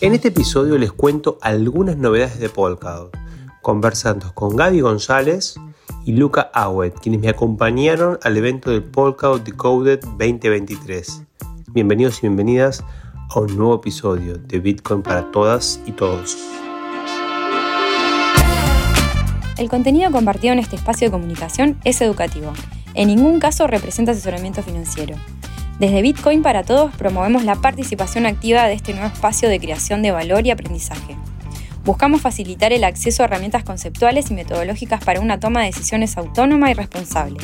En este episodio les cuento algunas novedades de Polkadot, conversando con Gaby González y Luca Awet, quienes me acompañaron al evento del Polkadot Decoded 2023. Bienvenidos y bienvenidas a un nuevo episodio de Bitcoin para todas y todos. El contenido compartido en este espacio de comunicación es educativo. En ningún caso representa asesoramiento financiero. Desde Bitcoin para Todos promovemos la participación activa de este nuevo espacio de creación de valor y aprendizaje. Buscamos facilitar el acceso a herramientas conceptuales y metodológicas para una toma de decisiones autónoma y responsable.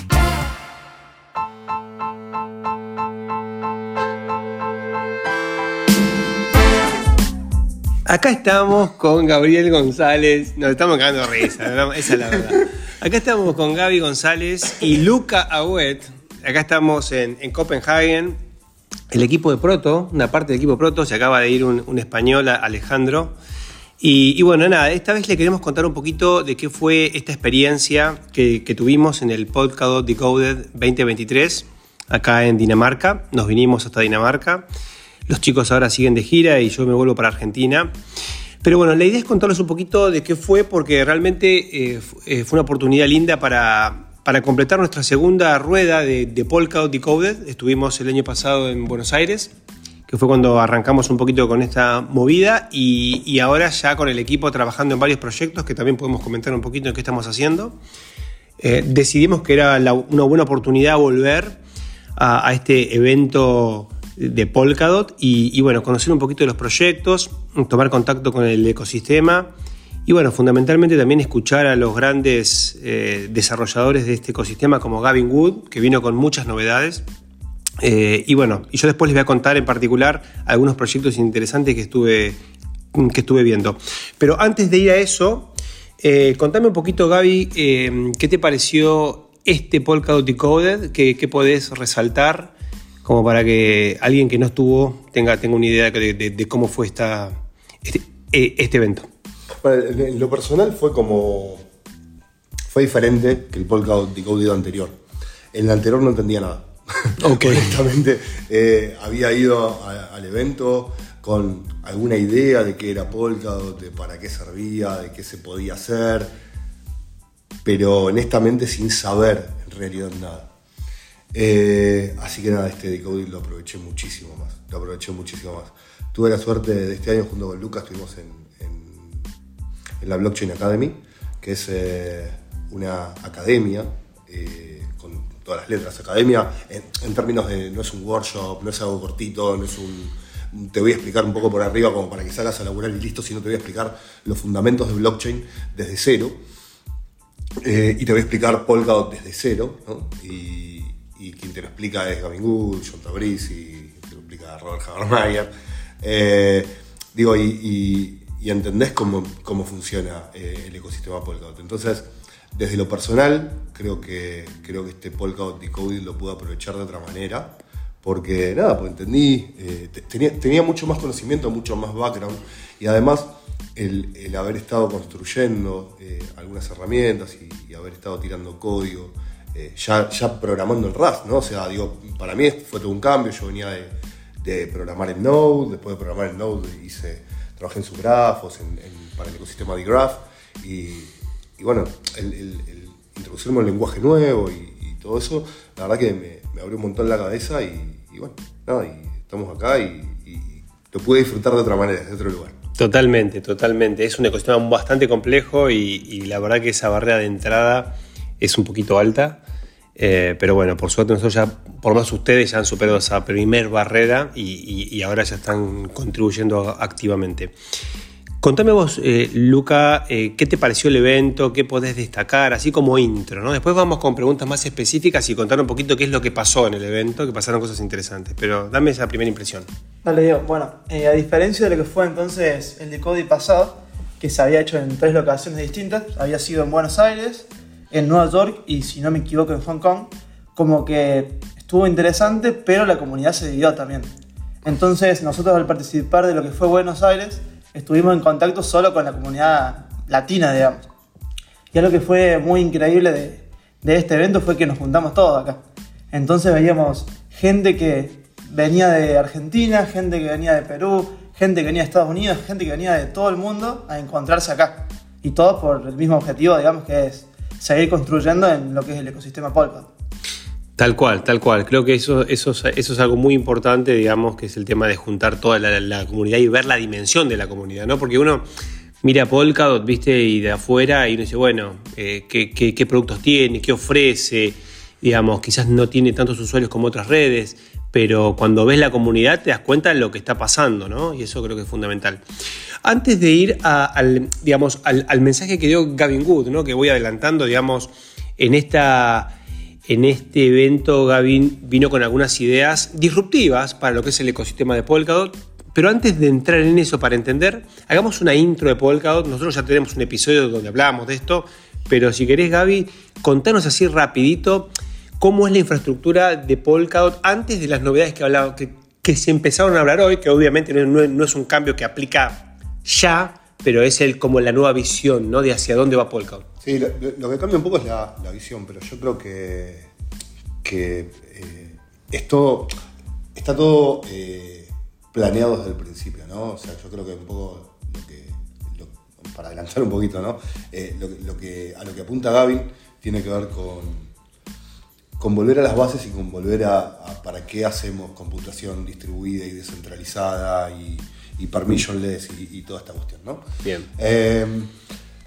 Acá estamos con Gabriel González. Nos estamos cagando risa, esa es la verdad. Acá estamos con Gaby González y Luca Agüet, acá estamos en, Copenhagen. El equipo de Proto, una parte del equipo Proto, se acaba de ir un, español, Alejandro. Y, bueno, nada, esta vez le queremos contar un poquito de qué fue esta experiencia que, tuvimos en el Podcast Decoded 2023, acá en Dinamarca. Nos vinimos hasta Dinamarca. Los chicos ahora siguen de gira y yo me vuelvo para Argentina. Pero bueno, la idea es contarles un poquito de qué fue, porque realmente eh, eh, fue una oportunidad linda para, para completar nuestra segunda rueda de, de Polkadot Decoded, estuvimos el año pasado en Buenos Aires, que fue cuando arrancamos un poquito con esta movida y, ahora ya con el equipo trabajando en varios proyectos que también podemos comentar un poquito en qué estamos haciendo. Eh, decidimos que era una buena oportunidad volver a, este evento de Polkadot y, y, bueno, conocer un poquito de los proyectos, tomar contacto con el ecosistema y bueno, fundamentalmente también escuchar a los grandes eh, desarrolladores de este ecosistema como Gavin Wood, que vino con muchas novedades. Eh, y bueno, y yo después les voy a contar en particular algunos proyectos interesantes que estuve, que estuve viendo. Pero antes de ir a eso, eh, contame un poquito, Gaby, qué te pareció este Polkadot Decoded, qué, qué podés resaltar como para que alguien que no estuvo tenga, tenga una idea de, cómo fue esta, este, este evento en lo personal fue como. Fue diferente que el Polkadot Decoded anterior. En el anterior no entendía nada. Honestamente, eh, había ido al evento con alguna idea de qué era Polkadot, de para qué servía, de qué se podía hacer, pero honestamente sin saber en realidad nada. Eh, así que nada, este Decoded lo aproveché muchísimo más. Lo aproveché muchísimo más. Tuve la suerte de este año junto con Lucas, estuvimos en, en la Blockchain Academy, que es eh, una academia eh, con todas las letras. Academia en, términos de no es un workshop, no es algo cortito, no es un. Te voy a explicar un poco por arriba como para que salgas a laburar y listo, sino te voy a explicar los fundamentos de blockchain desde cero. Eh, y te voy a explicar Polkadot desde cero. Y, quien te lo explica es Gavin Good, John Tabrizi, te lo explica Robert Habermeyer. digo, y y entendés cómo, cómo funciona eh, el ecosistema Polkadot. Entonces, desde lo personal, creo que, creo que este Polkadot Decoding lo pude aprovechar de otra manera, porque nada, pues entendí, eh, tenía, tenía mucho más conocimiento, mucho más background, y además el, el haber estado construyendo eh, algunas herramientas y, haber estado tirando código, ya, ya programando en Rust, ¿no? O sea, digo, para mí fue todo un cambio, yo venía de, de programar en Node, después de programar en Node hice trabajé en sus grafos, para el ecosistema de Graph. Y, bueno, el, introducirme un lenguaje nuevo y, todo eso, la verdad que me, abrió un montón la cabeza y, bueno, nada, y estamos acá y, lo pude disfrutar de otra manera, de otro lugar. Totalmente, totalmente. Es un ecosistema bastante complejo y, la verdad que esa barrera de entrada es un poquito alta. Eh, pero bueno, por suerte nosotros ya, por más ustedes ya han superado esa primer barrera y, ahora ya están contribuyendo activamente. Contame vos, eh, Luca, eh, qué te pareció el evento, qué podés destacar, así como intro, ¿no? Después vamos con preguntas más específicas y contar un poquito qué es lo que pasó en el evento, que pasaron cosas interesantes, pero dame esa primera impresión. Dale, Diego. Bueno, a diferencia de lo que fue entonces el de Cody pasado, que se había hecho en tres locaciones distintas, había sido en Buenos Aires, en Nueva York y si no me equivoco en Hong Kong, como que estuvo interesante, pero la comunidad se dividió también. Entonces nosotros al participar de lo que fue Buenos Aires, estuvimos en contacto solo con la comunidad latina, digamos. Y algo que fue muy increíble de, este evento fue que nos juntamos todos acá. Entonces veíamos gente que venía de Argentina, gente que venía de Perú, gente que venía de Estados Unidos, gente que venía de todo el mundo a encontrarse acá. Y todos por el mismo objetivo, digamos, que es seguir construyendo en lo que es el ecosistema Polkadot. Tal cual, tal cual. Creo que eso, eso, eso es algo muy importante, digamos, que es el tema de juntar toda la, comunidad y ver la dimensión de la comunidad, ¿no? Porque uno mira Polkadot, viste, y de afuera y uno dice, bueno, eh, ¿qué, qué, productos tiene? ¿Qué ofrece? Digamos, quizás no tiene tantos usuarios como otras redes, pero cuando ves la comunidad te das cuenta de lo que está pasando, ¿no? Y eso creo que es fundamental. Antes de ir al, digamos, al, mensaje que dio Gavin Wood, ¿no? Que voy adelantando, digamos, en esta en este evento Gavin vino con algunas ideas disruptivas para lo que es el ecosistema de Polkadot. Pero antes de entrar en eso para entender, hagamos una intro de Polkadot. Nosotros ya tenemos un episodio donde hablábamos de esto, pero si querés Gaby, contanos así rapidito cómo es la infraestructura de Polkadot antes de las novedades que, hablaba, que, se empezaron a hablar hoy, que obviamente no, es un cambio que aplica ya, pero es el, como la nueva visión ¿no? de hacia dónde va Polkadot. Sí, lo, que cambia un poco es la, visión, pero yo creo que, que eh, está todo eh, planeado desde el principio, ¿no? O sea, yo creo que un poco lo que, para adelantar un poquito, ¿no? Eh, lo, que, a lo que apunta Gavin tiene que ver con, con volver a las bases y con volver a, para qué hacemos computación distribuida y descentralizada y, permissionless y, y, toda esta cuestión, ¿no? Bien.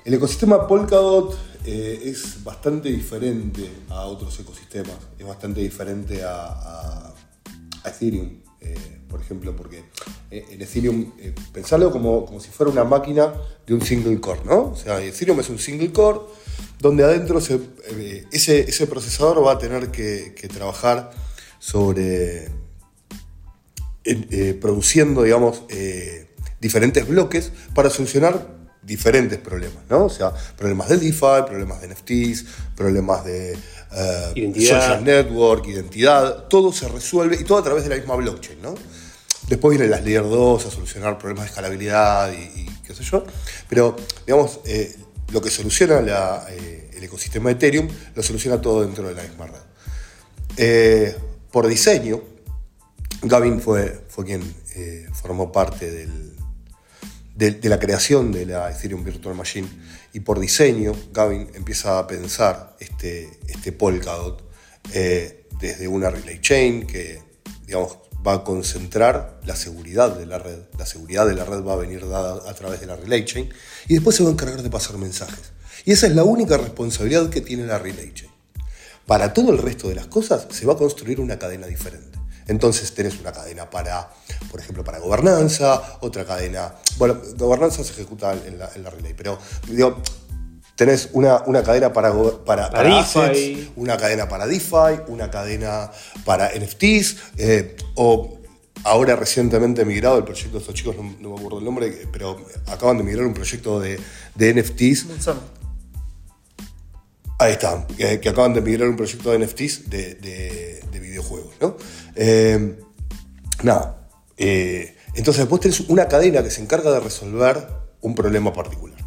El ecosistema Polkadot eh, es bastante diferente a otros ecosistemas, es bastante diferente a, Ethereum, eh, por ejemplo, porque eh, en Ethereum, pensarlo como, como si fuera una máquina de un single core, ¿no? O sea, Ethereum es un single core donde adentro ese, ese, procesador va a tener que, trabajar sobre produciendo, digamos, diferentes bloques para solucionar diferentes problemas, ¿no? O sea, problemas de DeFi, problemas de NFTs, problemas de uh, social network, identidad, todo se resuelve y todo a través de la misma blockchain, ¿no? Después vienen las Layer 2 a solucionar problemas de escalabilidad y, qué sé yo, pero digamos, eh, lo que soluciona eh, el ecosistema de Ethereum lo soluciona todo dentro de la misma red. por diseño, Gavin fue, fue quien formó parte del, de, la creación de la Ethereum Virtual Machine y por diseño, Gavin empieza a pensar este, este Polkadot eh, desde una relay chain que, digamos, va a concentrar la seguridad de la red. La seguridad de la red va a venir dada a través de la relay chain y después se va a encargar de pasar mensajes. Y esa es la única responsabilidad que tiene la relay chain. Para todo el resto de las cosas se va a construir una cadena diferente. Entonces tenés una cadena para, por ejemplo, para gobernanza, otra cadena, bueno, gobernanza se ejecuta en la, en relay, pero digo, tenés una, una cadena para, para, assets, una cadena para DeFi, una cadena para NFTs, eh, o ahora recientemente migrado el proyecto de estos chicos, no, me acuerdo el nombre, pero acaban de migrar un proyecto de, de NFTs. Ahí está, que, acaban de migrar un proyecto de NFTs de, de videojuegos, ¿no? Eh, nada. Eh, entonces después tenés una cadena que se encarga de resolver un problema particular.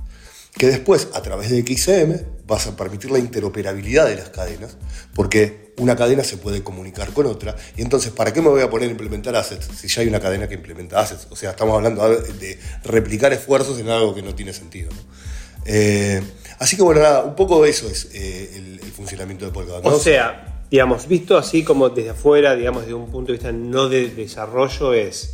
Que después, a través de XM, vas a permitir la interoperabilidad de las cadenas, porque una cadena se puede comunicar con otra. Y entonces, ¿para qué me voy a poner a implementar assets si ya hay una cadena que implementa assets? O sea, estamos hablando de replicar esfuerzos en algo que no tiene sentido. Eh, así que bueno, nada, un poco eso es el, funcionamiento de Polkadot. O sea, digamos, visto así como desde afuera, digamos, desde un punto de vista no de desarrollo, es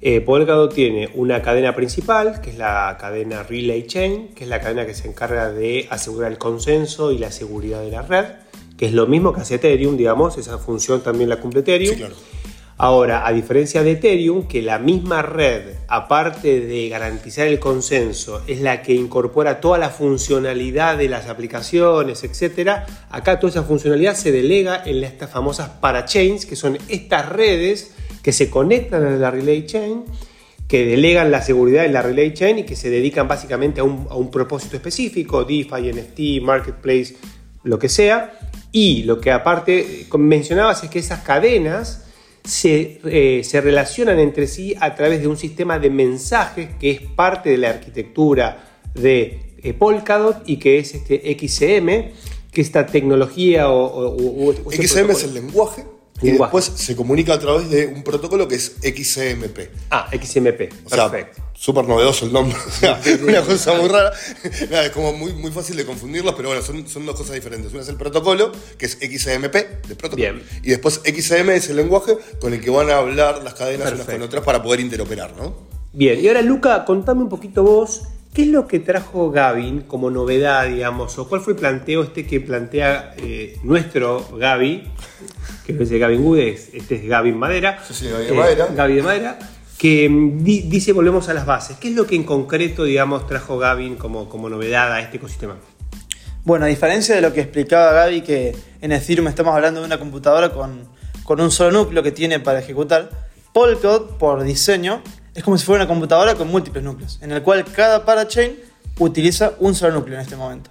eh, Polkadot tiene una cadena principal, que es la cadena Relay Chain, que es la cadena que se encarga de asegurar el consenso y la seguridad de la red, que es lo mismo que hace Ethereum, digamos, esa función también la cumple Ethereum. Ahora, a diferencia de Ethereum, que la misma red, aparte de garantizar el consenso, es la que incorpora toda la funcionalidad de las aplicaciones, etc., acá toda esa funcionalidad se delega en estas famosas parachains, que son estas redes que se conectan a la relay chain, que delegan la seguridad en la relay chain y que se dedican básicamente a un, propósito específico, DeFi, NFT, Marketplace, lo que sea. Y lo que aparte mencionabas es que esas cadenas eh, se, relacionan entre sí a través de un sistema de mensajes que es parte de la arquitectura de eh, Polkadot y que es este XCM, que esta tecnología o... XCM es el lenguaje. Y después se comunica a través de un protocolo que es XCMP. Ah, XMP. O Perfecto. Súper novedoso el nombre. una cosa muy rara. es como muy, muy fácil de confundirlos, pero bueno, son, son dos cosas diferentes. Una es el protocolo, que es XCMP, de protocolo. Bien. Y después XCM es el lenguaje con el que van a hablar las cadenas unas con otras para poder interoperar, ¿no? Bien, y ahora Luca, contame un poquito vos ¿Qué es lo que trajo Gavin como novedad, digamos? ¿O cuál fue el planteo este que plantea eh, nuestro Gaby? Que no es de Gavin Wood, este es Gavin Madera. Sí, sí, Gaby de Madera. Gaby de Madera. Que mm, dice, volvemos a las bases. ¿Qué es lo que en concreto, digamos, trajo Gavin como, como novedad a este ecosistema? Bueno, a diferencia de lo que explicaba Gaby, que en Ethereum estamos hablando de una computadora con, con un solo núcleo que tiene para ejecutar, Polkadot, por diseño, es como si fuera una computadora con múltiples núcleos, en el cual cada parachain utiliza un solo núcleo en este momento.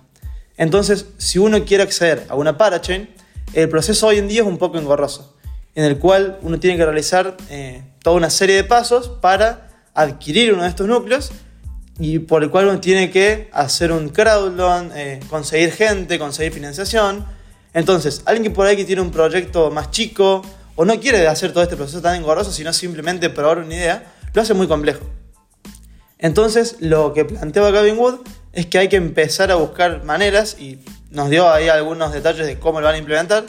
Entonces, si uno quiere acceder a una parachain, el proceso hoy en día es un poco engorroso, en el cual uno tiene que realizar eh, toda una serie de pasos para adquirir uno de estos núcleos y por el cual uno tiene que hacer un crowdloan, eh, conseguir gente, conseguir financiación. Entonces, alguien que por ahí que tiene un proyecto más chico o no quiere hacer todo este proceso tan engorroso, sino simplemente probar una idea, lo hace muy complejo. Entonces, lo que planteaba Gavin Wood es que hay que empezar a buscar maneras, y nos dio ahí algunos detalles de cómo lo van a implementar,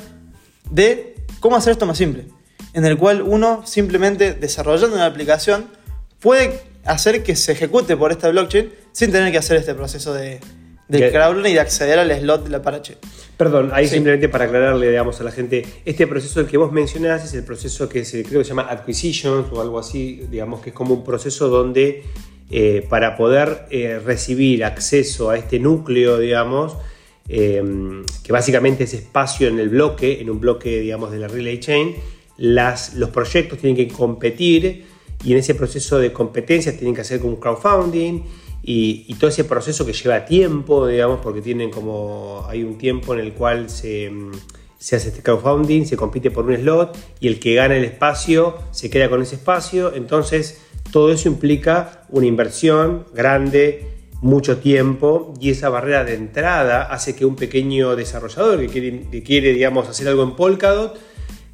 de cómo hacer esto más simple, en el cual uno simplemente desarrollando una aplicación puede hacer que se ejecute por esta blockchain sin tener que hacer este proceso de, de crowdloan y de acceder al slot de la parachain. Perdón, ahí simplemente para aclararle digamos, a la gente, este proceso del que vos mencionás es el proceso que se, creo que se llama acquisitions o algo así, digamos que es como un proceso donde eh, para poder eh, recibir acceso a este núcleo, digamos, eh, que básicamente es espacio en el bloque, en un bloque, digamos, de la relay chain, las, los proyectos tienen que competir y en ese proceso de competencia tienen que hacer como un crowdfunding y, todo ese proceso que lleva tiempo, digamos, porque tienen como, hay un tiempo en el cual se, se hace este crowdfunding, se compite por un slot y el que gana el espacio se queda con ese espacio, entonces todo eso implica una inversión grande, mucho tiempo y esa barrera de entrada hace que un pequeño desarrollador que quiere, que quiere digamos, hacer algo en Polkadot,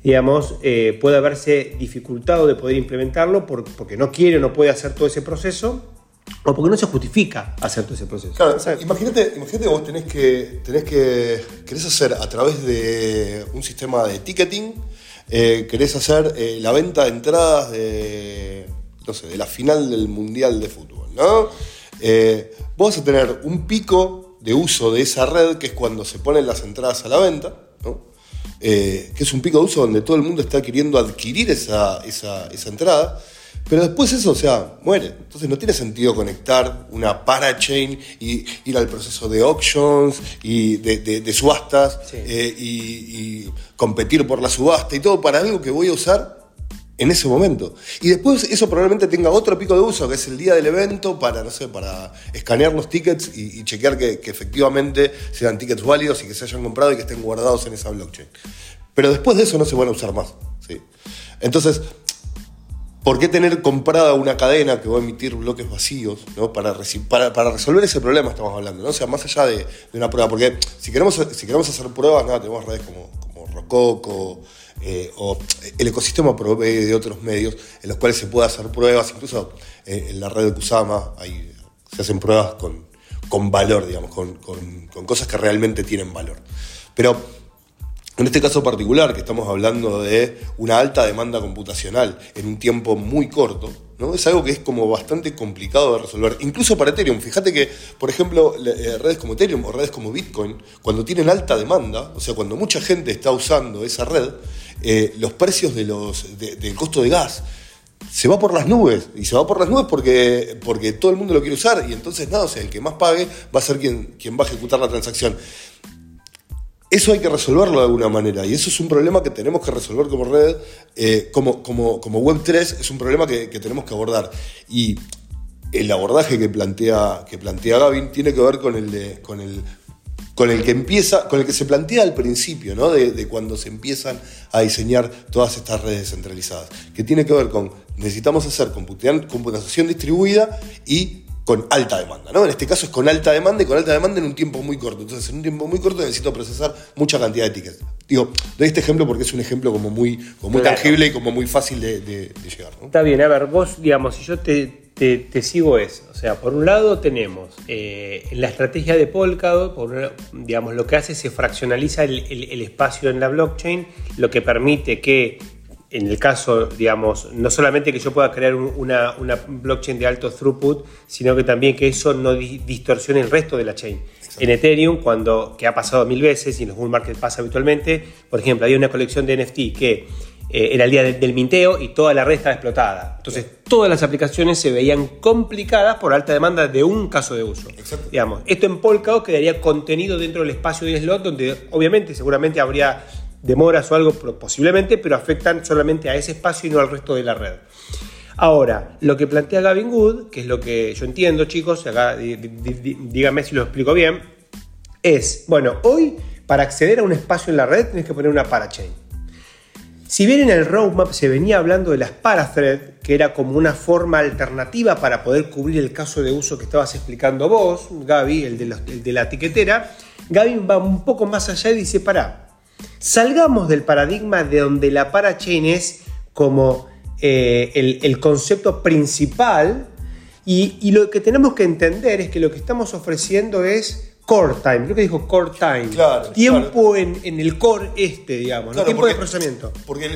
digamos, eh, pueda verse dificultado de poder implementarlo porque no quiere o no puede hacer todo ese proceso o porque no se justifica hacer todo ese proceso. Claro, imagínate, imagínate que vos tenés que, tenés que, querés hacer a través de un sistema de ticketing, eh, querés hacer eh, la venta de entradas de, no sé, de la final del Mundial de Fútbol, ¿no? Eh, vos vas a tener un pico de uso de esa red, que es cuando se ponen las entradas a la venta, ¿no? que es un pico de uso donde todo el mundo está queriendo adquirir esa, esa, esa entrada. Pero después eso, o sea, muere. Entonces no tiene sentido conectar una parachain y ir al proceso de auctions y de, subastas eh, y, competir por la subasta y todo para algo que voy a usar en ese momento. Y después eso probablemente tenga otro pico de uso, que es el día del evento, para, no sé, para escanear los tickets y, chequear que, que, efectivamente sean tickets válidos y que se hayan comprado y que estén guardados en esa blockchain. Pero después de eso no se van a usar más. ¿sí? Entonces, ¿Por qué tener comprada una cadena que va a emitir bloques vacíos ¿no? para, para, resolver ese problema estamos hablando? ¿no? O sea, más allá de, una prueba, porque si queremos, si queremos hacer pruebas, nada, tenemos redes como, como Rococo eh, o el ecosistema provee de otros medios en los cuales se puede hacer pruebas, incluso eh, en la red de Kusama se hacen pruebas con, con valor, digamos, con, con, con cosas que realmente tienen valor. Pero en este caso particular, que estamos hablando de una alta demanda computacional en un tiempo muy corto, ¿no? es algo que es como bastante complicado de resolver, incluso para Ethereum. Fíjate que, por ejemplo, eh, redes como Ethereum o redes como Bitcoin, cuando tienen alta demanda, o sea, cuando mucha gente está usando esa red, eh, los precios de los, del costo de gas se va por las nubes. Y se va por las nubes porque, porque todo el mundo lo quiere usar. Y entonces, nada, o sea, el que más pague va a ser quien, quien va a ejecutar la transacción. Eso hay que resolverlo de alguna manera y eso es un problema que tenemos que resolver como red, eh, como, como, como Web3 es un problema que, tenemos que abordar. Y el abordaje que plantea, que plantea Gavin tiene que ver con el, de, con el, con el que empieza, con el que se plantea al principio, ¿no? de, de, cuando se empiezan a diseñar todas estas redes centralizadas, que tiene que ver con necesitamos hacer computación distribuida y con alta demanda, ¿no? En este caso es con alta demanda y con alta demanda en un tiempo muy corto. Entonces, en un tiempo muy corto necesito procesar mucha cantidad de tickets. Digo, doy este ejemplo porque es un ejemplo como muy, como muy tangible y como muy fácil de, llegar. Está bien, a ver, vos, digamos, si yo te, te, sigo eso, o sea, por un lado tenemos eh, la estrategia de Polkadot, por, digamos, lo que hace es se fraccionaliza el, el espacio en la blockchain, lo que permite que en el caso, digamos, no solamente que yo pueda crear una, blockchain de alto throughput, sino que también que eso no distorsione el resto de la chain. En Ethereum, cuando, que ha pasado mil veces y en los bull market pasa habitualmente, por ejemplo, había una colección de NFT que eh, era el día del, minteo y toda la red estaba explotada. Entonces, todas las aplicaciones se veían complicadas por alta demanda de un caso de uso. Digamos, esto en Polkadot quedaría contenido dentro del espacio de slot, donde obviamente, seguramente habría demoras o algo posiblemente, pero afectan solamente a ese espacio y no al resto de la red. Ahora, lo que plantea Gavin Wood, que es lo que yo entiendo, chicos, acá díganme si lo explico bien, es, bueno, hoy para acceder a un espacio en la red tienes que poner una parachain. Si bien en el roadmap se venía hablando de las parathread, que era como una forma alternativa para poder cubrir el caso de uso que estabas explicando vos, Gaby, el de, el de la etiquetera, Gavin va un poco más allá y dice, para, Salgamos del paradigma de donde la parachain es como eh, el, concepto principal y, lo que tenemos que entender es que lo que estamos ofreciendo es core time, creo que dijo core time, tiempo En, el core este, digamos, tiempo de procesamiento. Porque,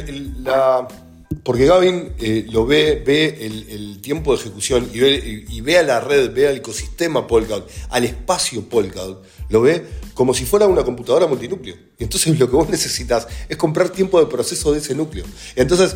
porque Gavin eh, lo ve, ve el, tiempo de ejecución y ve, y ve, a la red, ve al ecosistema Polkadot, al espacio Polkadot, lo ve como si fuera una computadora multinúcleo. Y entonces lo que vos necesitas es comprar tiempo de proceso de ese núcleo. Entonces,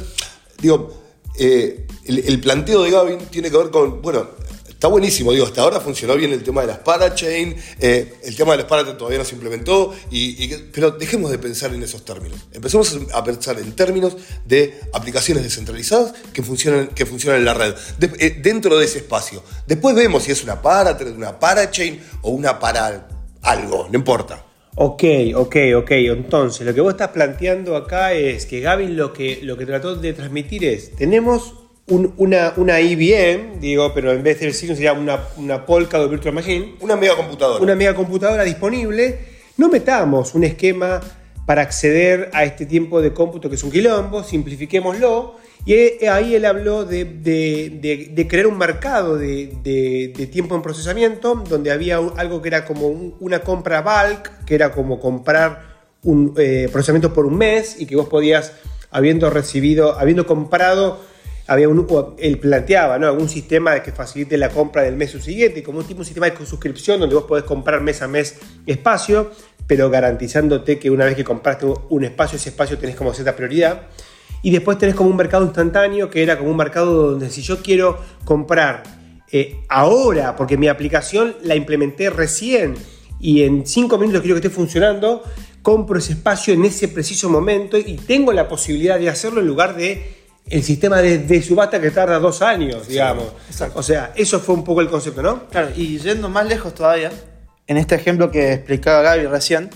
digo, eh, el, planteo de Gavin tiene que ver con, bueno, está buenísimo, digo, hasta ahora funcionó bien el tema de las parachain, eh, el tema de las parachain todavía no se implementó, y, pero dejemos de pensar en esos términos. Empecemos a pensar en términos de aplicaciones descentralizadas que funcionan, que funcionan en la red, eh, dentro de ese espacio. Después vemos si es una parachain, una parachain o una para algo, no importa. Ok, ok, ok. Entonces, lo que vos estás planteando acá es que Gaby lo que, lo que trató de transmitir es, tenemos una, una IBM, digo, pero en vez de decir sería una, una Polkadot Virtual Machine. Una mega computadora. Una mega computadora disponible. No metamos un esquema para acceder a este tiempo de cómputo que es un quilombo, simplifiquémoslo. Y ahí él habló de, crear un mercado de, tiempo en procesamiento, donde había algo que era como una compra bulk, que era como comprar un eh, procesamiento por un mes y que vos podías, habiendo recibido, habiendo comprado, había un, él planteaba ¿no? algún sistema que facilite la compra del mes siguiente, como un tipo de sistema de suscripción donde vos podés comprar mes a mes espacio, pero garantizándote que una vez que compraste un espacio, ese espacio tenés como cierta prioridad. Y después tenés como un mercado instantáneo, que era como un mercado donde si yo quiero comprar eh, ahora, porque mi aplicación la implementé recién y en cinco minutos quiero que esté funcionando, compro ese espacio en ese preciso momento y tengo la posibilidad de hacerlo en lugar de el sistema de, subasta que tarda dos años, digamos. o sea, eso fue un poco el concepto, ¿no? Claro, y yendo más lejos todavía, en este ejemplo que explicaba Gaby recién,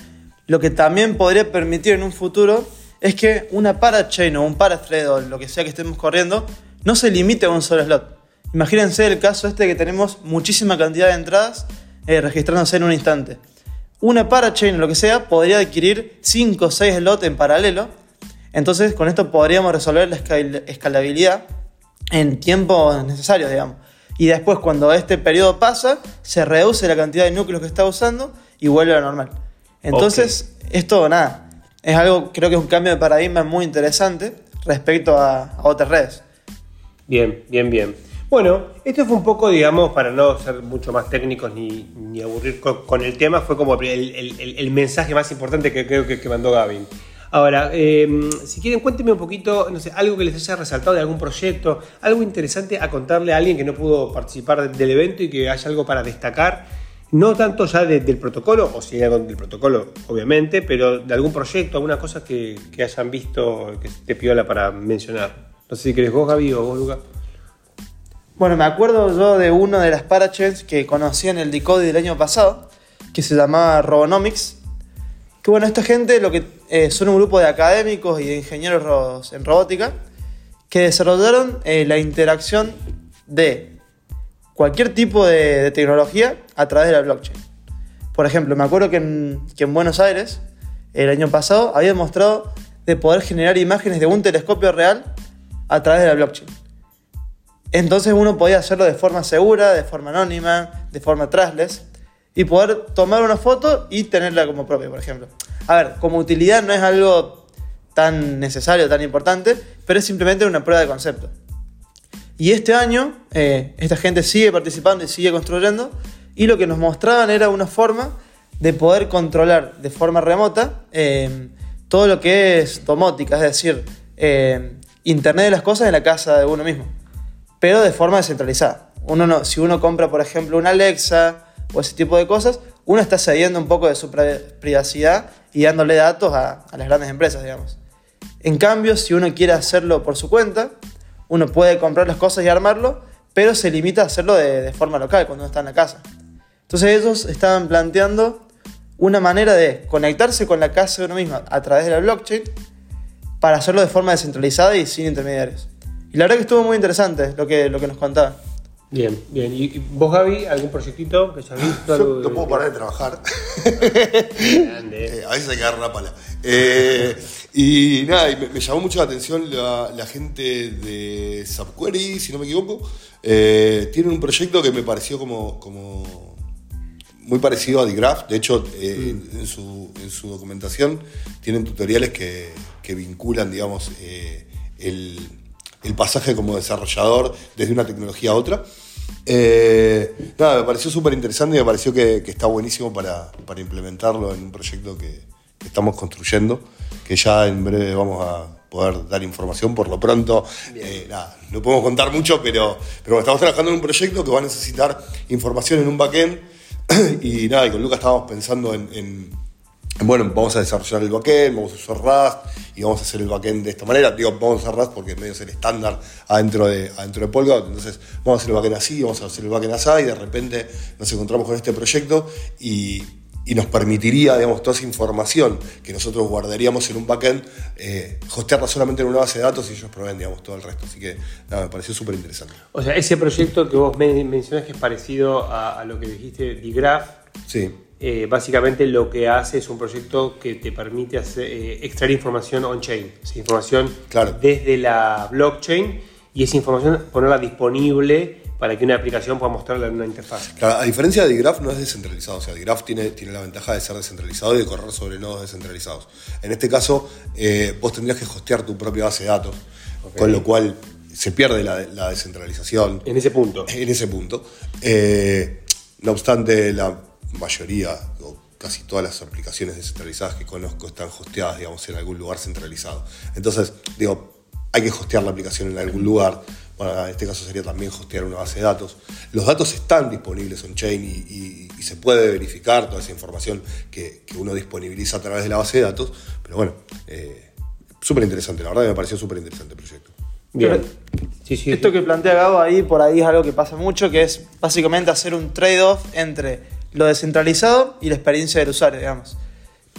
lo que también podría permitir en un futuro es que una parachain o un parathread o lo que sea que estemos corriendo no se limite a un solo slot. Imagínense el caso este que tenemos muchísima cantidad de entradas eh, registrándose en un instante. Una parachain o lo que sea podría adquirir 5 o 6 slots en paralelo. Entonces con esto podríamos resolver la escalabilidad en tiempos necesarios, digamos. Y después cuando este periodo pasa, se reduce la cantidad de núcleos que está usando y vuelve a lo normal. Entonces, esto nada, es algo, creo que es un cambio de paradigma muy interesante respecto a, otras redes. Bien, bien, bien. Bueno, esto fue un poco, digamos, para no ser mucho más técnicos ni, aburrir con, el tema, fue como el, mensaje más importante que creo que, mandó Gavin. Ahora, em, si quieren, cuéntenme un poquito, no sé, algo que les haya resaltado de algún proyecto, algo interesante a contarle a alguien que no pudo participar del evento y que haya algo para destacar no tanto ya del protocolo, o si hay algo del protocolo, obviamente, pero de algún proyecto, alguna cosa que, hayan visto que te piola para mencionar. No sé si querés vos, Gaby, o vos, Luca. Bueno, me acuerdo yo de una de las parachains que conocí en el Decode del año pasado, que se llamaba Robonomics. Que bueno, esta gente lo que eh, son un grupo de académicos y de ingenieros en robótica que desarrollaron eh, la interacción de cualquier tipo de, tecnología a través de la blockchain. Por ejemplo, me acuerdo que en, Buenos Aires, el año pasado, había demostrado de poder generar imágenes de un telescopio real a través de la blockchain. Entonces uno podía hacerlo de forma segura, de forma anónima, de forma trashless y poder tomar una foto y tenerla como propia, por ejemplo. A ver, como utilidad no es algo tan necesario, tan importante, pero es simplemente una prueba de concepto. Y este año eh, esta gente sigue participando y sigue construyendo y lo que nos mostraban era una forma de poder controlar de forma remota eh, todo lo que es domótica, es decir, eh, Internet de las cosas en la casa de uno mismo, pero de forma descentralizada. Uno no, si uno compra, por ejemplo, una Alexa o ese tipo de cosas, uno está cediendo un poco de su privacidad y dándole datos a, las grandes empresas, digamos. En cambio, si uno quiere hacerlo por su cuenta, uno puede comprar las cosas y armarlo, pero se limita a hacerlo de, forma local cuando uno está en la casa. Entonces ellos estaban planteando una manera de conectarse con la casa de uno mismo a través de la blockchain para hacerlo de forma descentralizada y sin intermediarios. Y la verdad que estuvo muy interesante lo que, lo que nos contaba. Bien, bien. ¿Y vos, Gaby, algún proyectito que ya visto? Yo no puedo parar de trabajar. Eh, a veces hay que dar la pala. Eh, y nada, me, llamó mucho la atención la, gente de Subquery, si no me equivoco. Eh, tienen un proyecto que me pareció como, como muy parecido a Digraph. De hecho, eh, en, su, documentación tienen tutoriales que, vinculan, digamos, eh, el, pasaje como desarrollador desde una tecnología a otra. Eh, nada, me pareció súper interesante y me pareció que, está buenísimo para, implementarlo en un proyecto que, estamos construyendo, que ya en breve vamos a poder dar información. Por lo pronto, nada, no podemos contar mucho, pero, pero estamos trabajando en un proyecto que va a necesitar información en un backend y nada, y con Lucas estábamos pensando en, bueno, vamos a desarrollar el backend, vamos a usar Rust y vamos a hacer el backend de esta manera. Digo, vamos a usar Rust porque medio es el estándar adentro de, adentro de Polkadot. Entonces, vamos a hacer el backend así, vamos a hacer el backend así y de repente nos encontramos con este proyecto y, nos permitiría, digamos, toda esa información que nosotros guardaríamos en un backend, eh, hostearla solamente en una base de datos y ellos proveen, digamos, todo el resto. Así que, nada, me pareció súper interesante. O sea, ese proyecto que vos mencionás que es parecido a, lo que dijiste, Digraph. Sí. Eh, básicamente lo que hace es un proyecto que te permite hacer, eh, extraer información on-chain, información claro. desde la blockchain y esa información ponerla disponible para que una aplicación pueda mostrarla en una interfaz. a diferencia de Digraph no es descentralizado, o sea, Digraph tiene, tiene la ventaja de ser descentralizado y de correr sobre nodos descentralizados. En este caso, eh, vos tendrías que hostear tu propia base de datos, con lo cual se pierde la, descentralización. En ese punto. En ese punto. Eh, no obstante, la mayoría, o casi todas las aplicaciones descentralizadas que conozco están hosteadas, digamos, en algún lugar centralizado. Entonces, digo, hay que hostear la aplicación en algún lugar bueno, en este caso sería también hostear una base de datos. Los datos están disponibles on-chain y, se puede verificar toda esa información que, uno disponibiliza a través de la base de datos, pero bueno, eh, súper interesante, la verdad me pareció súper interesante el proyecto. Bien. Esto que plantea Gabo ahí, por ahí es algo que pasa mucho, que es básicamente hacer un trade-off entre lo descentralizado y la experiencia del usuario, digamos.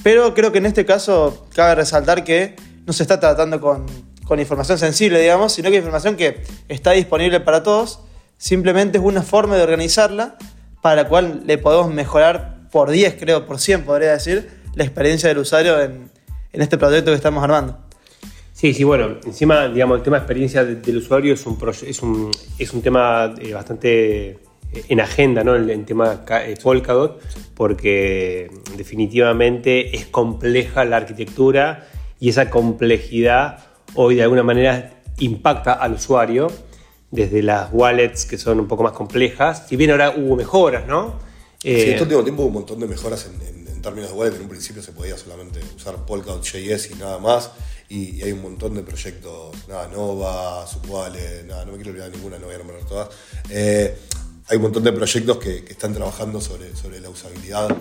Pero creo que en este caso cabe resaltar que no se está tratando con con información sensible, digamos, sino que información que está disponible para todos. Simplemente es una forma de organizarla para la cual le podemos mejorar por 10, creo, por 100, podría decir, la experiencia del usuario en, este proyecto que estamos armando. Sí, sí, bueno, encima, digamos, el tema de experiencia del usuario es un, es un, es un tema eh, bastante en agenda, ¿no? El, tema eh, Polkadot, porque definitivamente es compleja la arquitectura y esa complejidad hoy de alguna manera impacta al usuario, desde las wallets que son un poco más complejas, si bien ahora hubo mejoras, ¿no? sí, este eh, último tiempo hubo un montón de mejoras en, términos de wallet, en un principio se podía solamente usar Polkadot.js y nada más, y, hay un montón de proyectos, nada, Nova, Subwallet, nada, no me quiero olvidar ninguna, no voy a nombrar todas. Eh, hay un montón de proyectos que, están trabajando sobre, sobre la usabilidad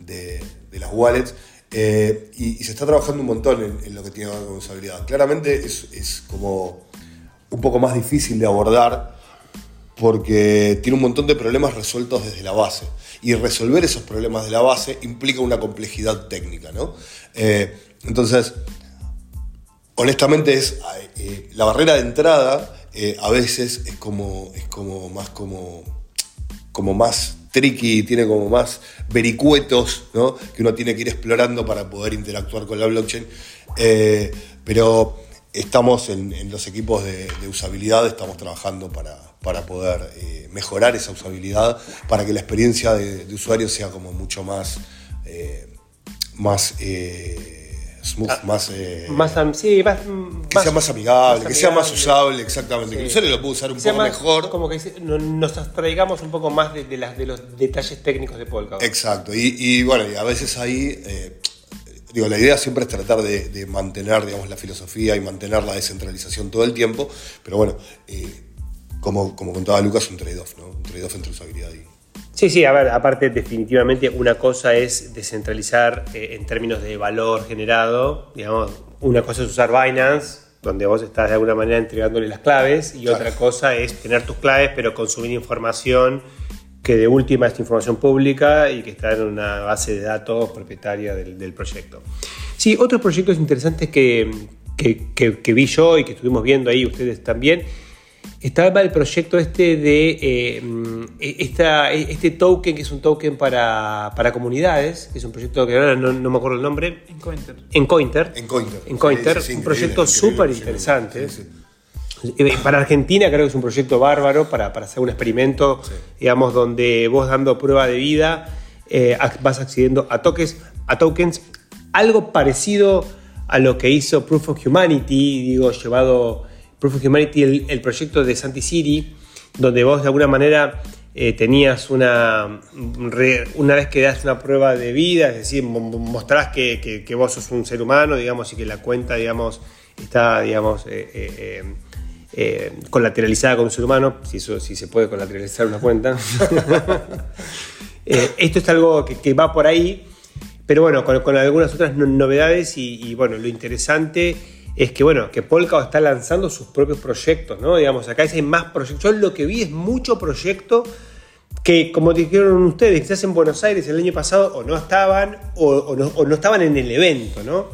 de, las wallets. Eh, y, se está trabajando un montón en, lo que tiene que ver con usabilidad. Claramente es, como un poco más difícil de abordar porque tiene un montón de problemas resueltos desde la base. Y resolver esos problemas de la base implica una complejidad técnica, ¿no? Eh, entonces, honestamente, es eh, la barrera de entrada a veces es como, es como más como como más tricky, tiene como más vericuetos, ¿no? Que uno tiene que ir explorando para poder interactuar con la blockchain. Eh, pero estamos en, los equipos de, usabilidad, estamos trabajando para, para poder eh, mejorar esa usabilidad, para que la experiencia de, usuario sea como mucho más, eh, más smooth, ah, más, más, sí, más, que sea más amigable, que sea más usable, exactamente, que el usuario lo pueda usar un poco mejor. Como que nos abstraigamos un poco más de, las, de los detalles técnicos de Polkadot. Exacto, y, y bueno, y a veces ahí digo, la idea siempre es tratar de, mantener, digamos, la filosofía y mantener la descentralización todo el tiempo, pero bueno, eh, como, como contaba Lucas, un trade-off, ¿no? Un trade-off entre usabilidad y... Sí, sí, a ver, aparte definitivamente una cosa es descentralizar eh, en términos de valor generado, digamos, una cosa es usar Binance, donde vos estás de alguna manera entregándole las claves, y otra cosa es tener tus claves, pero consumir información que de última es información pública y que está en una base de datos propietaria del, proyecto. Sí, otros proyectos interesantes que, que, vi yo y que estuvimos viendo ahí ustedes también, estaba el proyecto este de eh, esta, este token, que es un token para, para, comunidades, que es un proyecto que ahora no, me acuerdo el nombre. En Cointer. En Cointer. En Cointer. En Cointer, un proyecto súper interesante. Eh, para Argentina creo que es un proyecto bárbaro para, hacer un experimento, digamos, donde vos dando prueba de vida eh, vas accediendo a, toques, a tokens, algo parecido a lo que hizo Proof of Humanity, digo, llevado Proof of Humanity, el, proyecto de Santi City, donde vos de alguna manera eh, tenías una, una vez que das una prueba de vida, es decir, mostrás que, que, vos sos un ser humano, digamos, y que la cuenta, digamos, está, digamos, eh, colateralizada con un ser humano, si, eso, si se puede colateralizar una cuenta. Eh, esto es algo que, va por ahí, pero bueno, con, algunas otras novedades y, bueno, lo interesante es que bueno, que Polkadot está lanzando sus propios proyectos, ¿no? Digamos, acá hay más proyectos. Yo lo que vi es mucho proyecto que, como dijeron ustedes, quizás en Buenos Aires el año pasado o no estaban o, no, o no, estaban en el evento, ¿no?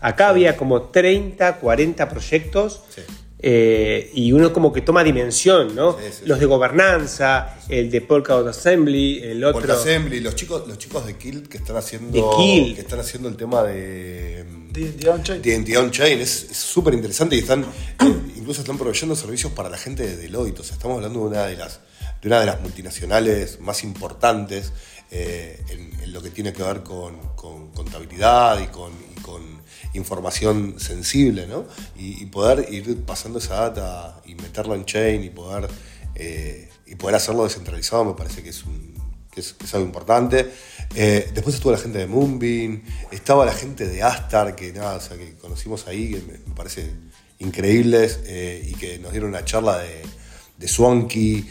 Acá había como 30, 40 proyectos sí. Eh, y uno como que toma dimensión, ¿no? los de gobernanza, el de Polkadot Assembly, el otro. Polkadot Assembly, los chicos, los chicos de Kill que están haciendo. Que están haciendo el tema de. Identidad on-chain. De on-chain. Es súper interesante y están. Eh, incluso están proveyendo servicios para la gente de Deloitte. O sea, estamos hablando de una de las, de una de las multinacionales más importantes eh, en, lo que tiene que ver con, con contabilidad y con información sensible, ¿no? Y, poder ir pasando esa data y meterla en chain y poder, eh, y poder hacerlo descentralizado me parece que es, es, algo importante. Eh, después estuvo la gente de Moonbeam, estaba la gente de Astar, que nada, o sea, que conocimos ahí, que me, parece increíbles, eh, y que nos dieron una charla de, de Swanky.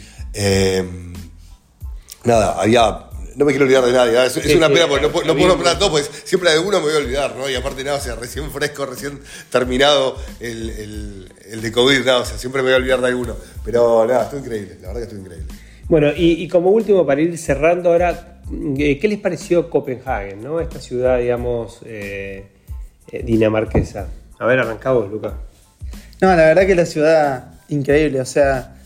nada, había no me quiero olvidar de nadie. ¿eh? Es, una pena porque no, no puedo nombrar todo, pues siempre de uno me voy a olvidar, ¿no? Y aparte nada, o sea, recién fresco, recién terminado el, de COVID, nada, o sea, siempre me voy a olvidar de alguno. Pero nada, estuvo increíble, la verdad que estuvo increíble. Bueno, y, como último, para ir cerrando ahora, eh, ¿qué les pareció Copenhague, ¿no? Esta ciudad, digamos, eh, dinamarquesa. A ver, arrancamos, Lucas. No, la verdad que la ciudad increíble, o sea,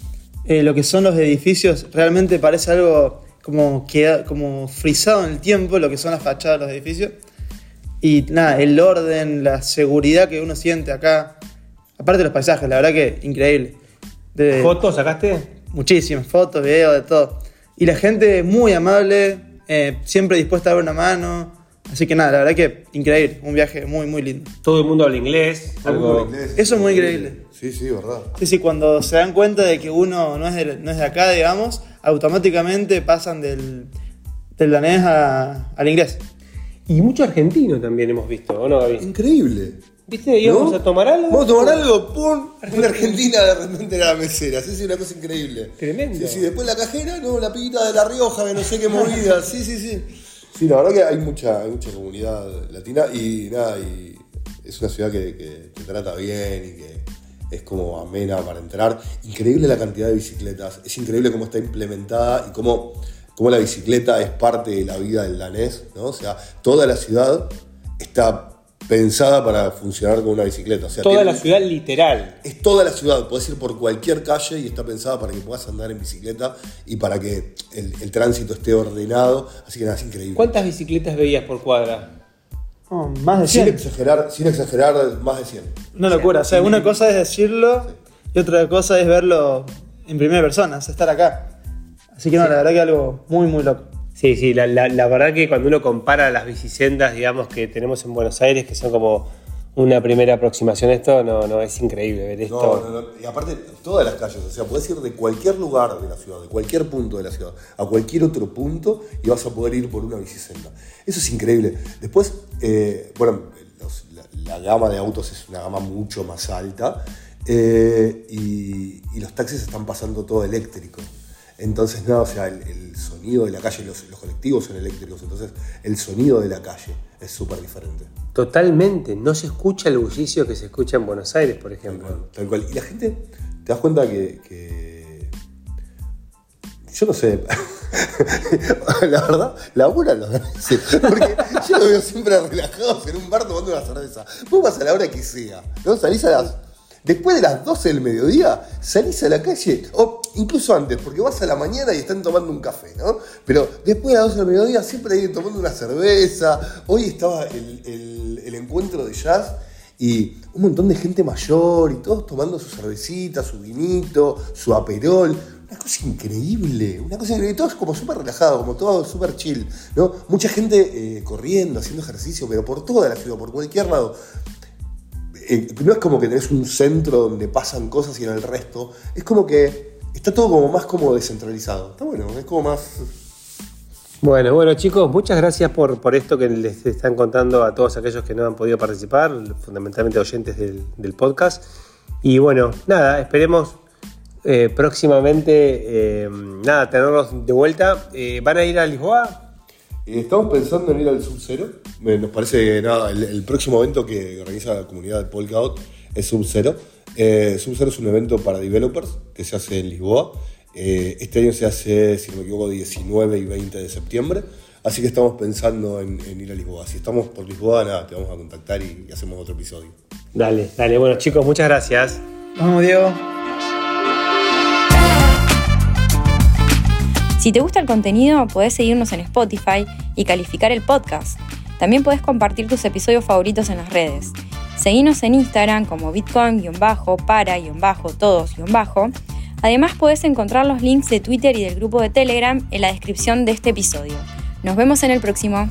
lo que son los edificios realmente parece algo como, queda, como frisado en el tiempo lo que son las fachadas de los edificios. Y nada, el orden, la seguridad que uno siente acá. Aparte de los paisajes, la verdad que increíble. ¿Fotos sacaste? Muchísimas, fotos, videos, de todo. Y la gente muy amable, eh, siempre dispuesta a dar una mano. Así que nada, la verdad que increíble, un viaje muy, muy lindo. Todo el mundo habla inglés. Algo... Eso es muy increíble. Sí, sí, verdad. Sí, sí, cuando se dan cuenta de que uno no es de, no es de acá, digamos, automáticamente pasan del, del danés al inglés. Y mucho argentino también hemos visto, ¿o no, Increíble. ¿Viste? ¿Íbamos a tomar algo? Vamos a tomar algo, ¡pum! Una argentina de repente era la mesera. Sí, sí, una cosa increíble. Tremendo. Sí, sí, después la cajera, no, la pibita de La Rioja, que no sé qué movida. Sí, sí, sí. Sí, la verdad que hay mucha, mucha comunidad latina y nada, y es una ciudad que, que te trata bien y que es como amena para entrar. Increíble la cantidad de bicicletas, es increíble cómo está implementada y cómo, cómo la bicicleta es parte de la vida del danés, ¿no? O sea, toda la ciudad está pensada para funcionar como una bicicleta. O sea, Toda tiene- la ciudad literal. Es toda la ciudad, podés ir por cualquier calle y está pensada para que puedas andar en bicicleta y para que el, el tránsito esté ordenado. Así que nada, es increíble. ¿Cuántas bicicletas veías por cuadra? Oh, más de Sin 100. exagerar, sin exagerar, más de 100. Una locura. O sea, una cosa es decirlo y otra cosa es verlo en primera persona, sea, estar acá. Así que no, la verdad que algo muy, muy loco. Sí, sí, la, la- la verdad que cuando uno compara las bicisendas, digamos, que tenemos en Buenos Aires, que son como una primera aproximación a esto, no, no, es increíble ver esto. No, no, no. Y aparte, todas las calles, o sea, podés ir de cualquier lugar de la ciudad, de cualquier punto de la ciudad, a cualquier otro punto y vas a poder ir por una bicisenda. Eso es increíble. Después, eh, bueno, la, gama de autos es una gama mucho más alta eh, y los taxis están pasando todo eléctrico. Entonces, nada, o sea, el, el sonido de la calle, los, los colectivos son eléctricos, entonces el sonido de la calle es súper diferente. Totalmente, no se escucha el bullicio que se escucha en Buenos Aires, por Tal ejemplo. cual, tal cual. Y la gente, te das cuenta que. que- yo no sé. la verdad, laburan los veces. Porque yo los veo siempre relajados en un bar tomando una cerveza. Vos vas a la hora que sea. ¿no? Salís a las. Después de las 12 del mediodía, salís a la calle, o incluso antes, porque vas a la mañana y están tomando un café, ¿no? Pero después de las 12 del mediodía siempre hay tomando una cerveza. Hoy estaba el, encuentro de jazz y un montón de gente mayor y todos tomando su cervecita, su vinito, su aperol. Una cosa increíble, una cosa increíble. Todo es como súper relajado, como todo súper chill, ¿no? Mucha gente eh, corriendo, haciendo ejercicio, pero por toda la ciudad, por cualquier lado. No es como que tenés un centro donde pasan cosas y en el resto. Es como que está todo como más como descentralizado. Está bueno, es como más... Bueno, bueno chicos, muchas gracias por, por esto que les están contando a todos aquellos que no han podido participar, fundamentalmente oyentes del, del podcast. Y bueno, nada, esperemos eh, próximamente, eh, nada, tenerlos de vuelta. Eh, ¿Van a ir a Lisboa? Estamos pensando en ir al Sub-Zero. Nos parece que nada, el, el próximo evento que organiza la comunidad de Polkadot es Sub-Zero. Eh, Sub-Zero es un evento para developers que se hace en Lisboa. Eh, este año se hace, si no me equivoco, 19 y 20 de septiembre. Así que estamos pensando en, en ir a Lisboa. Si estamos por Lisboa, nada, te vamos a contactar y, y hacemos otro episodio. Dale, dale, bueno chicos, muchas gracias. Nos vemos, Diego. Si te gusta el contenido, podés seguirnos en Spotify y calificar el podcast. También podés compartir tus episodios favoritos en las redes. Seguinos en Instagram como bitcoin-para-todos- Además podés encontrar los links de Twitter y del grupo de Telegram en la descripción de este episodio. Nos vemos en el próximo.